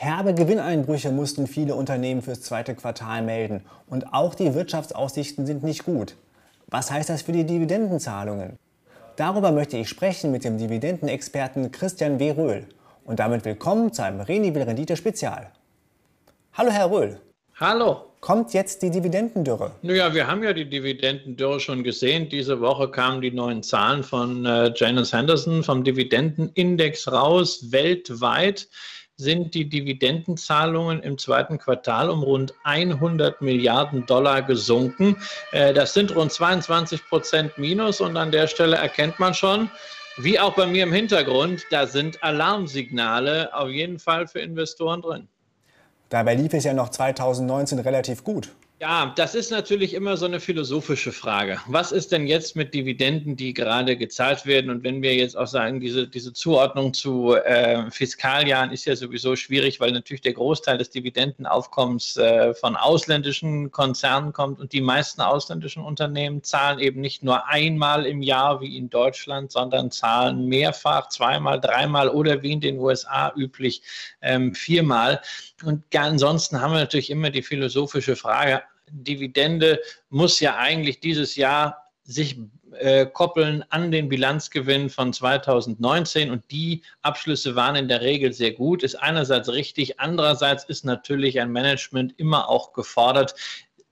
Herbe Gewinneinbrüche mussten viele Unternehmen fürs zweite Quartal melden und auch die Wirtschaftsaussichten sind nicht gut. Was heißt das für die Dividendenzahlungen? Darüber möchte ich sprechen mit dem Dividendenexperten Christian W. Röhl. Und damit willkommen zu einem Renewil Rendite Spezial. Hallo Herr Röhl. Hallo. Kommt jetzt die Dividendendürre? Naja, wir haben ja die Dividendendürre schon gesehen. Diese Woche kamen die neuen Zahlen von äh, Janus Henderson vom Dividendenindex raus. Weltweit sind die Dividendenzahlungen im zweiten Quartal um rund 100 Milliarden Dollar gesunken. Äh, das sind rund 22 Prozent Minus und an der Stelle erkennt man schon, wie auch bei mir im Hintergrund, da sind Alarmsignale auf jeden Fall für Investoren drin. Dabei lief es ja noch 2019 relativ gut. Ja, das ist natürlich immer so eine philosophische Frage. Was ist denn jetzt mit Dividenden, die gerade gezahlt werden? Und wenn wir jetzt auch sagen, diese, diese Zuordnung zu äh, Fiskaljahren ist ja sowieso schwierig, weil natürlich der Großteil des Dividendenaufkommens äh, von ausländischen Konzernen kommt und die meisten ausländischen Unternehmen zahlen eben nicht nur einmal im Jahr wie in Deutschland, sondern zahlen mehrfach, zweimal, dreimal oder wie in den USA üblich ähm, viermal. Und ansonsten haben wir natürlich immer die philosophische Frage, Dividende muss ja eigentlich dieses Jahr sich äh, koppeln an den Bilanzgewinn von 2019 und die Abschlüsse waren in der Regel sehr gut, ist einerseits richtig, andererseits ist natürlich ein Management immer auch gefordert,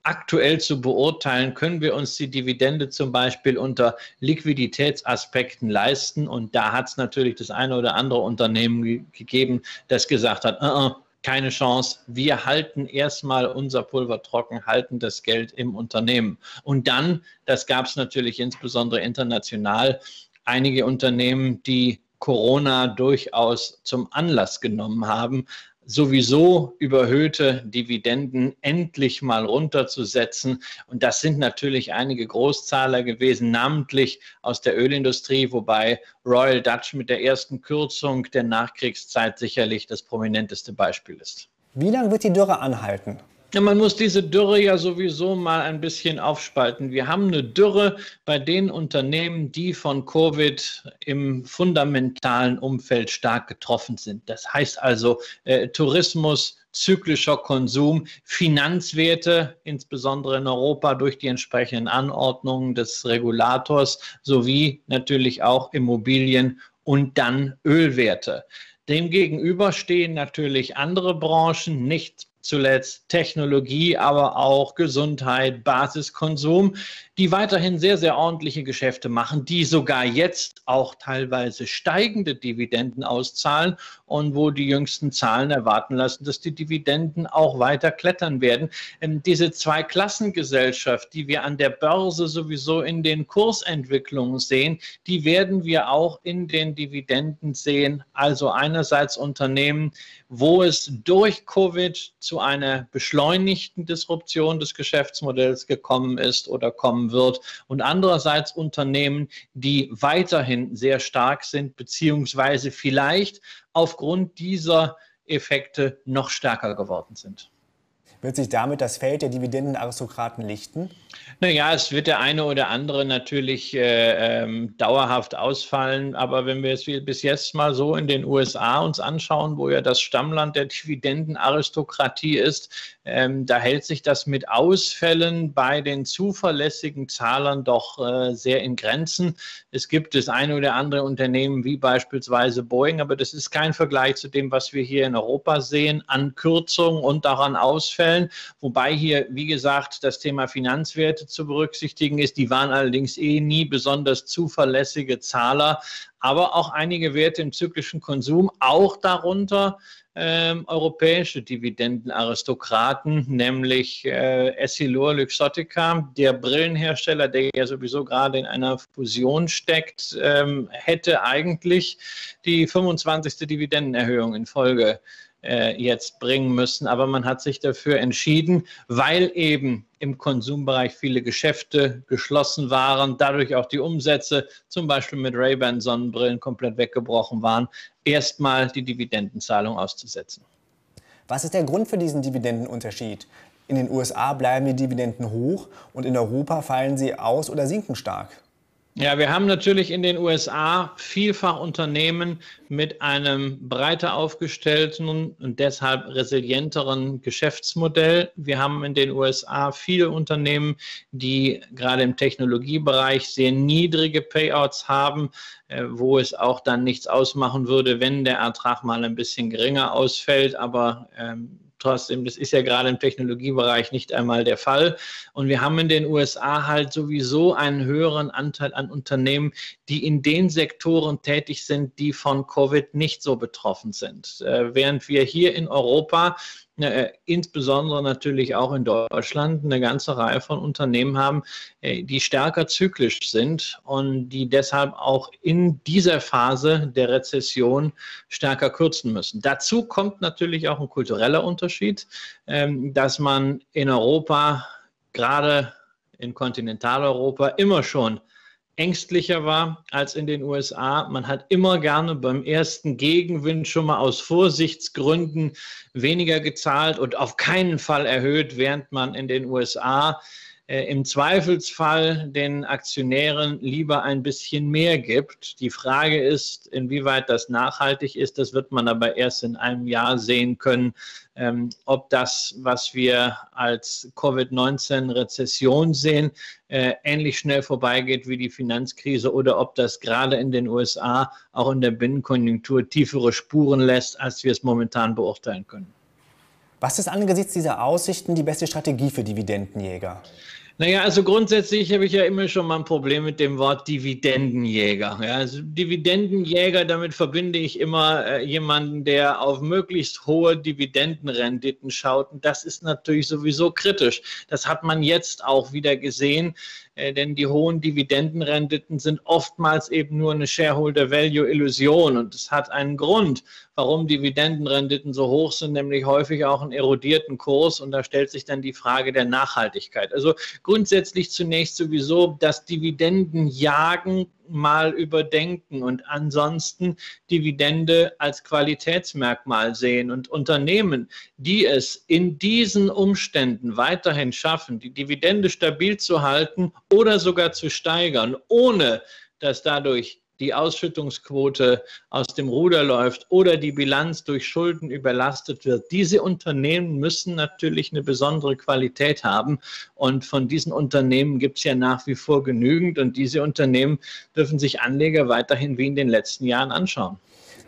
aktuell zu beurteilen, können wir uns die Dividende zum Beispiel unter Liquiditätsaspekten leisten. Und da hat es natürlich das eine oder andere Unternehmen gegeben, das gesagt hat, uh -uh, keine Chance. Wir halten erstmal unser Pulver trocken, halten das Geld im Unternehmen. Und dann, das gab es natürlich insbesondere international, einige Unternehmen, die Corona durchaus zum Anlass genommen haben, sowieso überhöhte Dividenden endlich mal runterzusetzen. Und das sind natürlich einige Großzahler gewesen, namentlich aus der Ölindustrie, wobei Royal Dutch mit der ersten Kürzung der Nachkriegszeit sicherlich das prominenteste Beispiel ist. Wie lange wird die Dürre anhalten? Ja, man muss diese Dürre ja sowieso mal ein bisschen aufspalten. Wir haben eine Dürre bei den Unternehmen, die von Covid im fundamentalen Umfeld stark getroffen sind. Das heißt also äh, Tourismus, zyklischer Konsum, Finanzwerte, insbesondere in Europa durch die entsprechenden Anordnungen des Regulators, sowie natürlich auch Immobilien und dann Ölwerte. Demgegenüber stehen natürlich andere Branchen, nicht zuletzt Technologie, aber auch Gesundheit, Basiskonsum, die weiterhin sehr, sehr ordentliche Geschäfte machen, die sogar jetzt auch teilweise steigende Dividenden auszahlen und wo die jüngsten Zahlen erwarten lassen, dass die Dividenden auch weiter klettern werden. Ähm, diese Zweiklassengesellschaft, die wir an der Börse sowieso in den Kursentwicklungen sehen, die werden wir auch in den Dividenden sehen. Also einerseits Unternehmen, wo es durch Covid zu einer beschleunigten Disruption des Geschäftsmodells gekommen ist oder kommen wird und andererseits Unternehmen, die weiterhin sehr stark sind, beziehungsweise vielleicht aufgrund dieser Effekte noch stärker geworden sind. Wird sich damit das Feld der Dividendenaristokraten lichten? Naja, es wird der eine oder andere natürlich äh, ähm, dauerhaft ausfallen. Aber wenn wir es bis jetzt mal so in den USA uns anschauen, wo ja das Stammland der Dividendenaristokratie ist, ähm, da hält sich das mit Ausfällen bei den zuverlässigen Zahlern doch äh, sehr in Grenzen. Es gibt das eine oder andere Unternehmen wie beispielsweise Boeing, aber das ist kein Vergleich zu dem, was wir hier in Europa sehen, an Kürzungen und daran Ausfällen. Wobei hier, wie gesagt, das Thema Finanzwerte zu berücksichtigen ist. Die waren allerdings eh nie besonders zuverlässige Zahler, aber auch einige Werte im zyklischen Konsum, auch darunter ähm, europäische Dividendenaristokraten, nämlich äh, Essilor Luxottica, der Brillenhersteller, der ja sowieso gerade in einer Fusion steckt, ähm, hätte eigentlich die 25. Dividendenerhöhung in Folge äh, jetzt bringen müssen. Aber man hat sich dafür entschieden, weil eben im Konsumbereich viele Geschäfte geschlossen waren, dadurch auch die Umsätze zum Beispiel mit Ray-Ban Sonnenbrillen komplett weggebrochen waren, erstmal die Dividendenzahlung auszusetzen. Was ist der Grund für diesen Dividendenunterschied? In den USA bleiben die Dividenden hoch und in Europa fallen sie aus oder sinken stark. Ja, wir haben natürlich in den USA vielfach Unternehmen mit einem breiter aufgestellten und deshalb resilienteren Geschäftsmodell. Wir haben in den USA viele Unternehmen, die gerade im Technologiebereich sehr niedrige Payouts haben, äh, wo es auch dann nichts ausmachen würde, wenn der Ertrag mal ein bisschen geringer ausfällt. Aber ähm, trotzdem, das ist ja gerade im Technologiebereich nicht einmal der Fall. Und wir haben in den USA halt sowieso einen höheren Anteil an Unternehmen, die in den Sektoren tätig sind, die von Covid nicht so betroffen sind. Äh, während wir hier in Europa äh, insbesondere natürlich auch in Deutschland eine ganze Reihe von Unternehmen haben, äh, die stärker zyklisch sind und die deshalb auch in dieser Phase der Rezession stärker kürzen müssen. Dazu kommt natürlich auch ein kultureller Unterschied, ähm, dass man in Europa, gerade in Kontinentaleuropa, immer schon ängstlicher war als in den USA. Man hat immer gerne beim ersten Gegenwind schon mal aus Vorsichtsgründen weniger gezahlt und auf keinen Fall erhöht, während man in den USA im Zweifelsfall den Aktionären lieber ein bisschen mehr gibt. Die Frage ist, inwieweit das nachhaltig ist. Das wird man aber erst in einem Jahr sehen können, ähm, ob das, was wir als Covid-19-Rezession sehen, äh, ähnlich schnell vorbeigeht wie die Finanzkrise oder ob das gerade in den USA auch in der Binnenkonjunktur tiefere Spuren lässt, als wir es momentan beurteilen können. Was ist angesichts dieser Aussichten die beste Strategie für Dividendenjäger? Naja, also grundsätzlich habe ich ja immer schon mal ein Problem mit dem Wort Dividendenjäger. Ja, also Dividendenjäger, damit verbinde ich immer äh, jemanden, der auf möglichst hohe Dividendenrenditen schaut. Und das ist natürlich sowieso kritisch. Das hat man jetzt auch wieder gesehen. Äh, denn die hohen Dividendenrenditen sind oftmals eben nur eine Shareholder-Value-Illusion und es hat einen Grund, warum Dividendenrenditen so hoch sind, nämlich häufig auch einen erodierten Kurs und da stellt sich dann die Frage der Nachhaltigkeit. Also grundsätzlich zunächst sowieso das Dividendenjagen mal überdenken und ansonsten Dividende als Qualitätsmerkmal sehen. Und Unternehmen, die es in diesen Umständen weiterhin schaffen, die Dividende stabil zu halten oder sogar zu steigern, ohne dass dadurch die Ausschüttungsquote aus dem Ruder läuft oder die Bilanz durch Schulden überlastet wird. Diese Unternehmen müssen natürlich eine besondere Qualität haben. Und von diesen Unternehmen gibt es ja nach wie vor genügend. Und diese Unternehmen dürfen sich Anleger weiterhin wie in den letzten Jahren anschauen.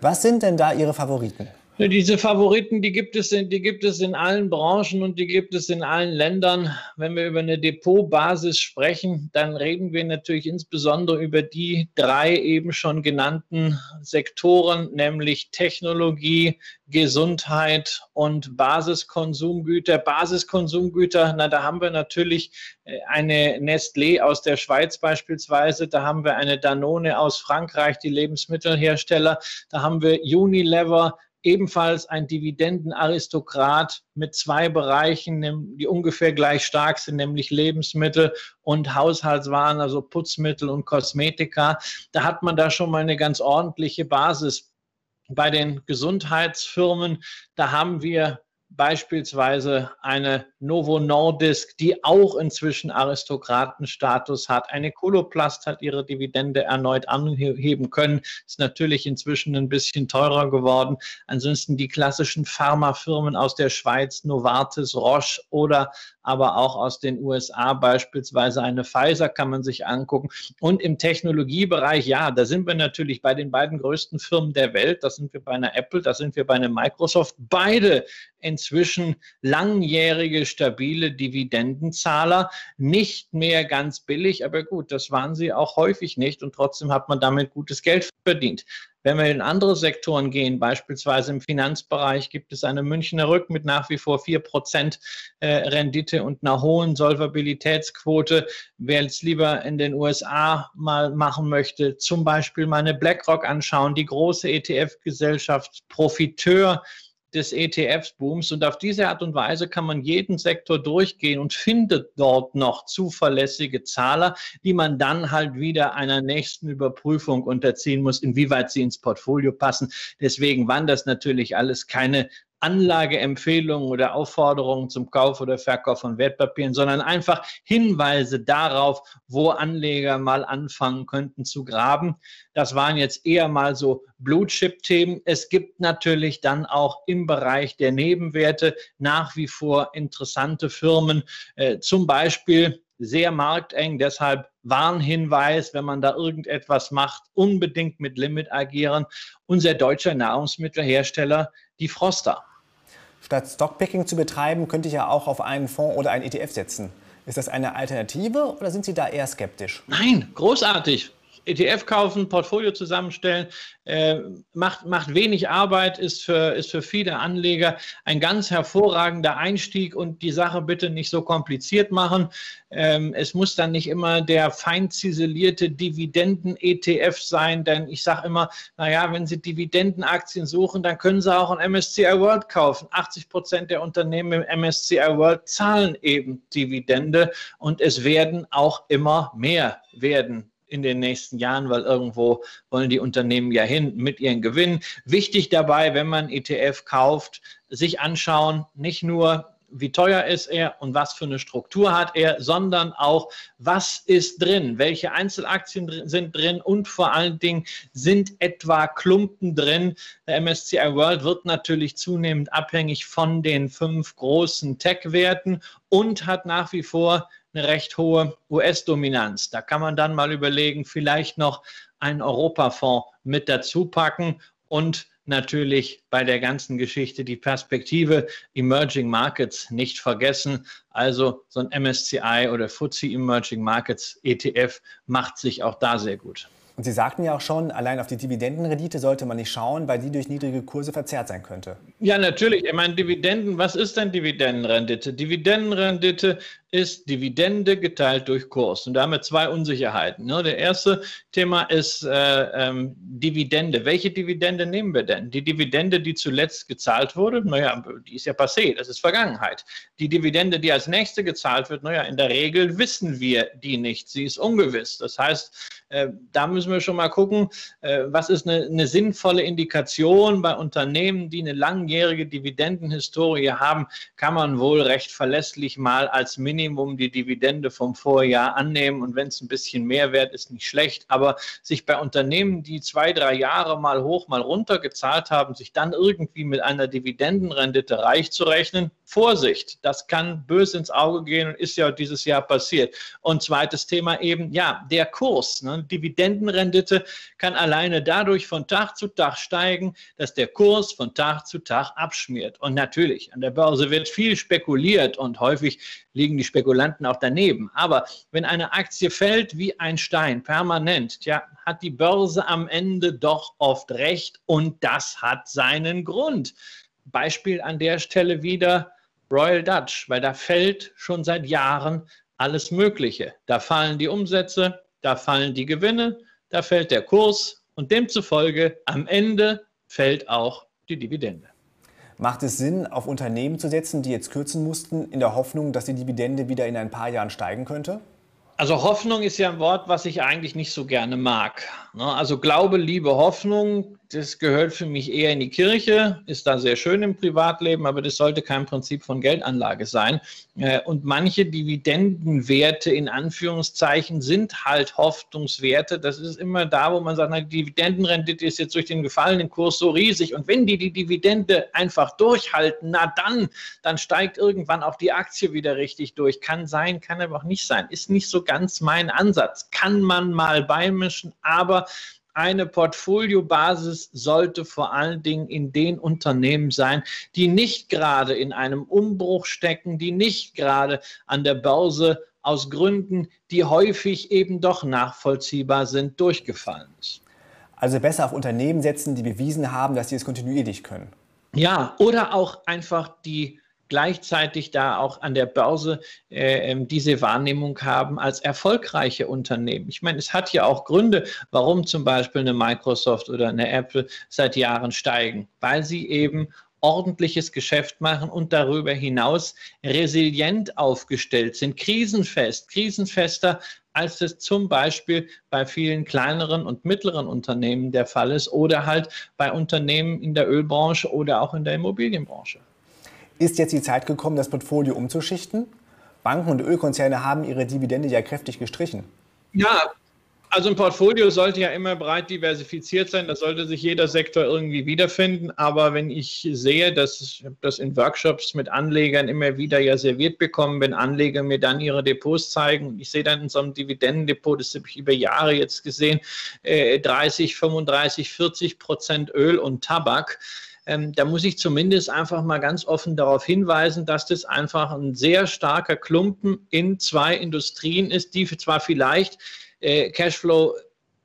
Was sind denn da Ihre Favoriten? Diese Favoriten, die gibt, es in, die gibt es in allen Branchen und die gibt es in allen Ländern. Wenn wir über eine Depotbasis sprechen, dann reden wir natürlich insbesondere über die drei eben schon genannten Sektoren, nämlich Technologie, Gesundheit und Basiskonsumgüter. Basiskonsumgüter, na, da haben wir natürlich äh, eine Nestlé aus der Schweiz beispielsweise, da haben wir eine Danone aus Frankreich, die Lebensmittelhersteller, da haben wir Unilever, ebenfalls ein Dividendenaristokrat mit zwei Bereichen, die ungefähr gleich stark sind, nämlich Lebensmittel und Haushaltswaren, also Putzmittel und Kosmetika. Da hat man da schon mal eine ganz ordentliche Basis. Bei den Gesundheitsfirmen, da haben wir beispielsweise eine Novo Nordisk, die auch inzwischen Aristokratenstatus hat. Eine Coloplast hat ihre Dividende erneut anheben können, ist natürlich inzwischen ein bisschen teurer geworden. Ansonsten die klassischen Pharmafirmen aus der Schweiz, Novartis, Roche oder aber auch aus den USA beispielsweise eine Pfizer kann man sich angucken. Und im Technologiebereich, ja, da sind wir natürlich bei den beiden größten Firmen der Welt. Da sind wir bei einer Apple, da sind wir bei einer Microsoft. Beide inzwischen langjährige, stabile Dividendenzahler. Nicht mehr ganz billig, aber gut, das waren sie auch häufig nicht. Und trotzdem hat man damit gutes Geld verdient. Wenn wir in andere Sektoren gehen, beispielsweise im Finanzbereich, gibt es eine Münchner Rück mit nach wie vor 4% äh, Rendite und einer hohen Solvabilitätsquote. Wer es lieber in den USA mal machen möchte, zum Beispiel mal eine BlackRock anschauen, die große ETF-Gesellschaft Profiteur des ETFs-Booms. Und auf diese Art und Weise kann man jeden Sektor durchgehen und findet dort noch zuverlässige Zahler, die man dann halt wieder einer nächsten Überprüfung unterziehen muss, inwieweit sie ins Portfolio passen. Deswegen waren das natürlich alles keine Anlageempfehlungen oder Aufforderungen zum Kauf oder Verkauf von Wertpapieren, sondern einfach Hinweise darauf, wo Anleger mal anfangen könnten zu graben. Das waren jetzt eher mal so Blue-Chip-Themen. Es gibt natürlich dann auch im Bereich der Nebenwerte nach wie vor interessante Firmen, äh, zum Beispiel sehr markteng, deshalb Warnhinweis, wenn man da irgendetwas macht, unbedingt mit Limit agieren. Unser deutscher Nahrungsmittelhersteller, die Froster. Statt Stockpicking zu betreiben, könnte ich ja auch auf einen Fonds oder einen ETF setzen. Ist das eine Alternative oder sind Sie da eher skeptisch? Nein, großartig. ETF kaufen, Portfolio zusammenstellen, äh, macht, macht wenig Arbeit, ist für, ist für viele Anleger ein ganz hervorragender Einstieg und die Sache bitte nicht so kompliziert machen. Ähm, es muss dann nicht immer der fein ziselierte Dividenden-ETF sein, denn ich sage immer, naja, wenn Sie Dividendenaktien suchen, dann können Sie auch ein MSCI World kaufen. 80 Prozent der Unternehmen im MSCI World zahlen eben Dividende und es werden auch immer mehr werden in den nächsten Jahren, weil irgendwo wollen die Unternehmen ja hin mit ihren Gewinnen. Wichtig dabei, wenn man ETF kauft, sich anschauen, nicht nur wie teuer ist er und was für eine Struktur hat er, sondern auch, was ist drin, welche Einzelaktien sind drin und vor allen Dingen sind etwa Klumpen drin. Der MSCI World wird natürlich zunehmend abhängig von den fünf großen Tech-Werten und hat nach wie vor eine recht hohe US-Dominanz. Da kann man dann mal überlegen, vielleicht noch einen Europafonds mit dazu packen und natürlich bei der ganzen Geschichte die Perspektive Emerging Markets nicht vergessen. Also so ein MSCI oder FTSE Emerging Markets ETF macht sich auch da sehr gut. Und Sie sagten ja auch schon, allein auf die Dividendenrendite sollte man nicht schauen, weil die durch niedrige Kurse verzerrt sein könnte. Ja, natürlich. Ich meine, Dividenden, was ist denn Dividendenrendite? Dividendenrendite ist Dividende geteilt durch Kurs. Und da haben wir zwei Unsicherheiten. Ne? Der erste Thema ist äh, ähm, Dividende. Welche Dividende nehmen wir denn? Die Dividende, die zuletzt gezahlt wurde, naja, die ist ja passé, das ist Vergangenheit. Die Dividende, die als nächste gezahlt wird, naja, in der Regel wissen wir die nicht. Sie ist ungewiss. Das heißt, äh, da müssen wir schon mal gucken, äh, was ist eine, eine sinnvolle Indikation bei Unternehmen, die eine langjährige Dividendenhistorie haben, kann man wohl recht verlässlich mal als Minimum die Dividende vom Vorjahr annehmen und wenn es ein bisschen mehr wert ist, nicht schlecht. Aber sich bei Unternehmen, die zwei, drei Jahre mal hoch, mal runter gezahlt haben, sich dann irgendwie mit einer Dividendenrendite reich zu rechnen, Vorsicht, das kann böse ins Auge gehen und ist ja dieses Jahr passiert. Und zweites Thema eben, ja, der Kurs. Ne? Dividendenrendite kann alleine dadurch von Tag zu Tag steigen, dass der Kurs von Tag zu Tag abschmiert. Und natürlich, an der Börse wird viel spekuliert und häufig liegen die Spekulanten auch daneben. Aber wenn eine Aktie fällt wie ein Stein permanent, ja, hat die Börse am Ende doch oft recht und das hat seinen Grund. Beispiel an der Stelle wieder Royal Dutch, weil da fällt schon seit Jahren alles Mögliche. Da fallen die Umsätze, da fallen die Gewinne, da fällt der Kurs und demzufolge am Ende fällt auch die Dividende. Macht es Sinn, auf Unternehmen zu setzen, die jetzt kürzen mussten, in der Hoffnung, dass die Dividende wieder in ein paar Jahren steigen könnte? Also Hoffnung ist ja ein Wort, was ich eigentlich nicht so gerne mag. Ne? Also Glaube, Liebe, Hoffnung, das gehört für mich eher in die Kirche, ist da sehr schön im Privatleben, aber das sollte kein Prinzip von Geldanlage sein. Äh, und manche Dividendenwerte in Anführungszeichen sind halt Hoffnungswerte. Das ist immer da, wo man sagt, na, die Dividendenrendite ist jetzt durch den gefallenen Kurs so riesig. Und wenn die die Dividende einfach durchhalten, na dann, dann steigt irgendwann auch die Aktie wieder richtig durch. Kann sein, kann aber auch nicht sein. Ist nicht so ganz mein Ansatz. Kann man mal beimischen, aber eine Portfoliobasis sollte vor allen Dingen in den Unternehmen sein, die nicht gerade in einem Umbruch stecken, die nicht gerade an der Börse aus Gründen, die häufig eben doch nachvollziehbar sind, durchgefallen ist. Also besser auf Unternehmen setzen, die bewiesen haben, dass sie es kontinuierlich können. Ja, oder auch einfach die gleichzeitig da auch an der Börse äh, ähm, diese Wahrnehmung haben als erfolgreiche Unternehmen. Ich meine, es hat ja auch Gründe, warum zum Beispiel eine Microsoft oder eine Apple seit Jahren steigen, weil sie eben ordentliches Geschäft machen und darüber hinaus resilient aufgestellt sind, krisenfest, krisenfester, als es zum Beispiel bei vielen kleineren und mittleren Unternehmen der Fall ist oder halt bei Unternehmen in der Ölbranche oder auch in der Immobilienbranche. Ist jetzt die Zeit gekommen, das Portfolio umzuschichten? Banken und Ölkonzerne haben ihre Dividende ja kräftig gestrichen. Ja, also ein Portfolio sollte ja immer breit diversifiziert sein. Da sollte sich jeder Sektor irgendwie wiederfinden. Aber wenn ich sehe, dass ich das in Workshops mit Anlegern immer wieder ja serviert bekommen, wenn Anleger mir dann ihre Depots zeigen ich sehe dann in so einem Dividendendepot, das habe ich über Jahre jetzt gesehen, 30, 35, 40 Prozent Öl und Tabak. Ähm, da muss ich zumindest einfach mal ganz offen darauf hinweisen, dass das einfach ein sehr starker Klumpen in zwei Industrien ist, die zwar vielleicht äh, Cashflow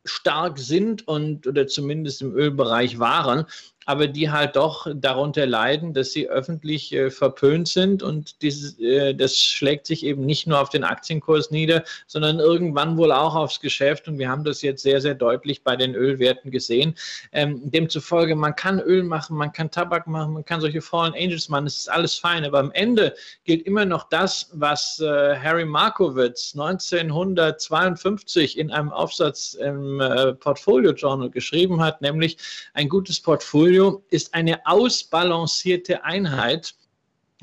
stark sind und oder zumindest im Ölbereich waren, aber die halt doch darunter leiden, dass sie öffentlich äh, verpönt sind und dieses, äh, das schlägt sich eben nicht nur auf den Aktienkurs nieder, sondern irgendwann wohl auch aufs Geschäft und wir haben das jetzt sehr, sehr deutlich bei den Ölwerten gesehen. Ähm, demzufolge, man kann Öl machen, man kann Tabak machen, man kann solche Fallen Angels machen, das ist alles fein, aber am Ende gilt immer noch das, was äh, Harry Markowitz 1952 in einem Aufsatz im äh, Portfolio Journal geschrieben hat, nämlich ein gutes Portfolio Portfolio ist eine ausbalancierte Einheit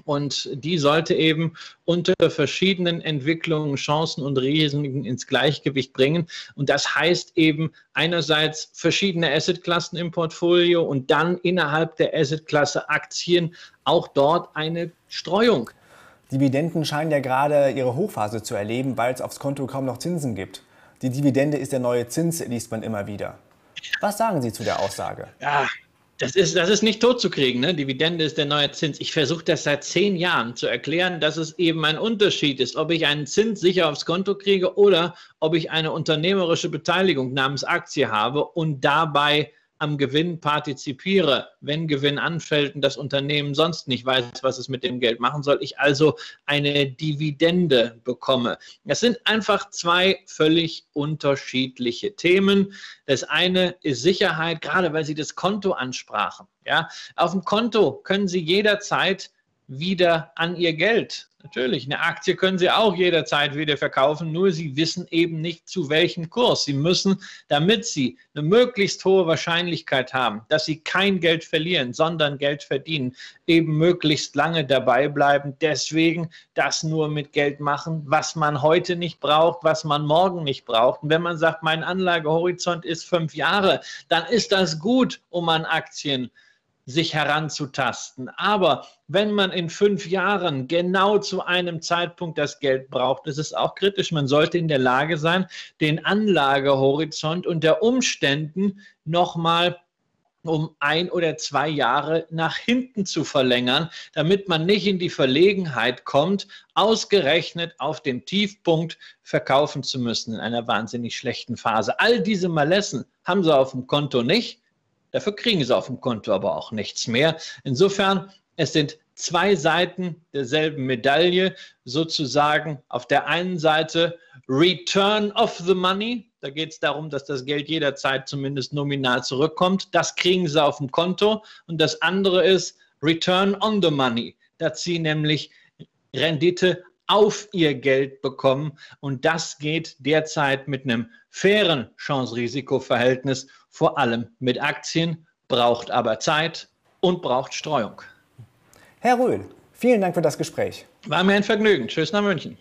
und die sollte eben unter verschiedenen Entwicklungen, Chancen und Risiken ins Gleichgewicht bringen. Und das heißt eben einerseits verschiedene Assetklassen im Portfolio und dann innerhalb der Assetklasse Aktien auch dort eine Streuung. Dividenden scheinen ja gerade ihre Hochphase zu erleben, weil es aufs Konto kaum noch Zinsen gibt. Die Dividende ist der neue Zins, liest man immer wieder. Was sagen Sie zu der Aussage? Ja, das ist, das ist nicht tot zu kriegen. Ne? Dividende ist der neue Zins. Ich versuche das seit zehn Jahren zu erklären, dass es eben ein Unterschied ist, ob ich einen Zins sicher aufs Konto kriege oder ob ich eine unternehmerische Beteiligung namens Aktie habe und dabei am Gewinn partizipiere, wenn Gewinn anfällt und das Unternehmen sonst nicht weiß, was es mit dem Geld machen soll, ich also eine Dividende bekomme. Das sind einfach zwei völlig unterschiedliche Themen. Das eine ist Sicherheit, gerade weil Sie das Konto ansprachen. Ja, auf dem Konto können Sie jederzeit wieder an Ihr Geld Natürlich, eine Aktie können Sie auch jederzeit wieder verkaufen, nur Sie wissen eben nicht zu welchem Kurs. Sie müssen, damit Sie eine möglichst hohe Wahrscheinlichkeit haben, dass Sie kein Geld verlieren, sondern Geld verdienen, eben möglichst lange dabei bleiben. Deswegen das nur mit Geld machen, was man heute nicht braucht, was man morgen nicht braucht. Und wenn man sagt, mein Anlagehorizont ist fünf Jahre, dann ist das gut, um an Aktien zu sich heranzutasten. Aber wenn man in fünf Jahren genau zu einem Zeitpunkt das Geld braucht, ist es auch kritisch. Man sollte in der Lage sein, den Anlagehorizont unter Umständen nochmal um ein oder zwei Jahre nach hinten zu verlängern, damit man nicht in die Verlegenheit kommt, ausgerechnet auf dem Tiefpunkt verkaufen zu müssen in einer wahnsinnig schlechten Phase. All diese Malessen haben sie auf dem Konto nicht. Dafür kriegen sie auf dem Konto aber auch nichts mehr. Insofern, es sind zwei Seiten derselben Medaille, sozusagen auf der einen Seite Return of the Money. Da geht es darum, dass das Geld jederzeit zumindest nominal zurückkommt. Das kriegen sie auf dem Konto. Und das andere ist Return on the Money. dass sie nämlich Rendite auf ihr Geld bekommen. Und das geht derzeit mit einem fairen Chance-Risiko-Verhältnis, vor allem mit Aktien, braucht aber Zeit und braucht Streuung. Herr Röhl, vielen Dank für das Gespräch. War mir ein Vergnügen. Tschüss nach München.